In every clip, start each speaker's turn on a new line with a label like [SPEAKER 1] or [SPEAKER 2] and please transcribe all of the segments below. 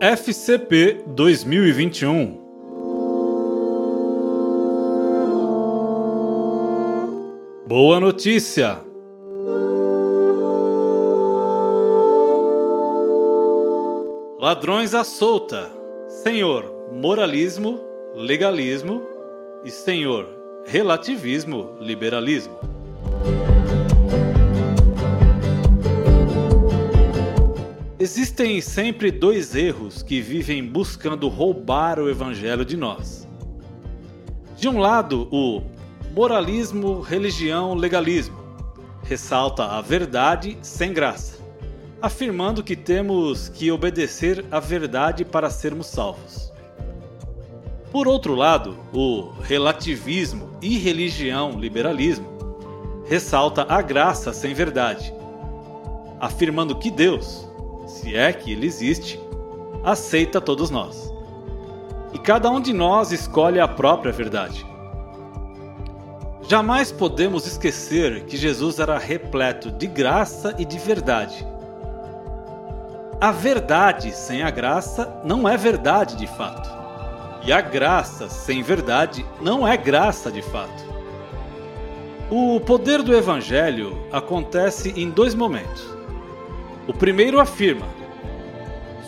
[SPEAKER 1] FCP 2021 Boa notícia! Ladrões à solta, Senhor, moralismo, legalismo e Senhor, relativismo, liberalismo. Existem sempre dois erros que vivem buscando roubar o evangelho de nós. De um lado, o moralismo, religião, legalismo. Ressalta a verdade sem graça, afirmando que temos que obedecer à verdade para sermos salvos. Por outro lado, o relativismo e religião, liberalismo, ressalta a graça sem verdade, afirmando que Deus, se é que ele existe, aceita todos nós. E cada um de nós escolhe a própria verdade. Jamais podemos esquecer que Jesus era repleto de graça e de verdade. A verdade sem a graça não é verdade de fato. E a graça sem verdade não é graça de fato. O poder do Evangelho acontece em dois momentos. O primeiro afirma: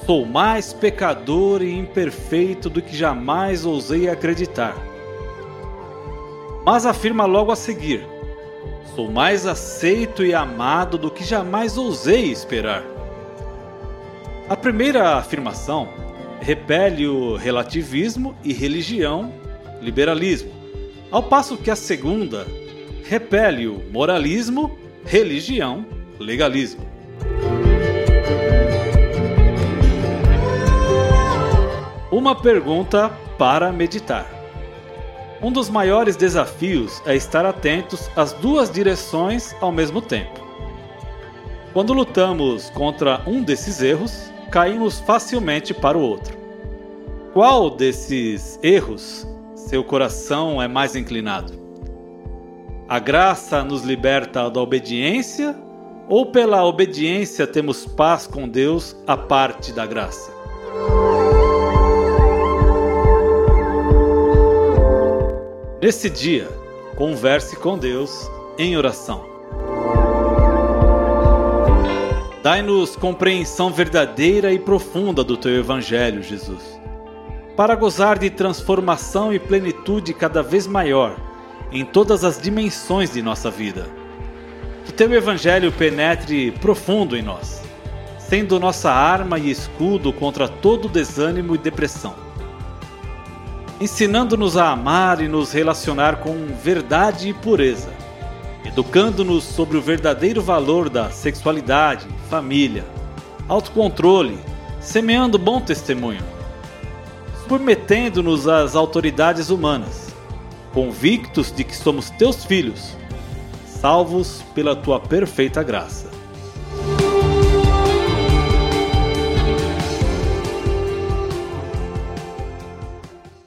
[SPEAKER 1] Sou mais pecador e imperfeito do que jamais ousei acreditar mas afirma logo a seguir: Sou mais aceito e amado do que jamais ousei esperar. A primeira afirmação repele o relativismo e religião, liberalismo, ao passo que a segunda repele o moralismo, religião, legalismo. Uma pergunta para meditar. Um dos maiores desafios é estar atentos às duas direções ao mesmo tempo. Quando lutamos contra um desses erros, caímos facilmente para o outro. Qual desses erros seu coração é mais inclinado? A graça nos liberta da obediência ou pela obediência temos paz com Deus a parte da graça? Nesse dia, converse com Deus em oração. Dai-nos compreensão verdadeira e profunda do teu Evangelho, Jesus, para gozar de transformação e plenitude cada vez maior em todas as dimensões de nossa vida. Que teu Evangelho penetre profundo em nós, sendo nossa arma e escudo contra todo desânimo e depressão ensinando-nos a amar e nos relacionar com verdade e pureza, educando-nos sobre o verdadeiro valor da sexualidade, família, autocontrole, semeando bom testemunho, submetendo-nos às autoridades humanas, convictos de que somos teus filhos, salvos pela tua perfeita graça.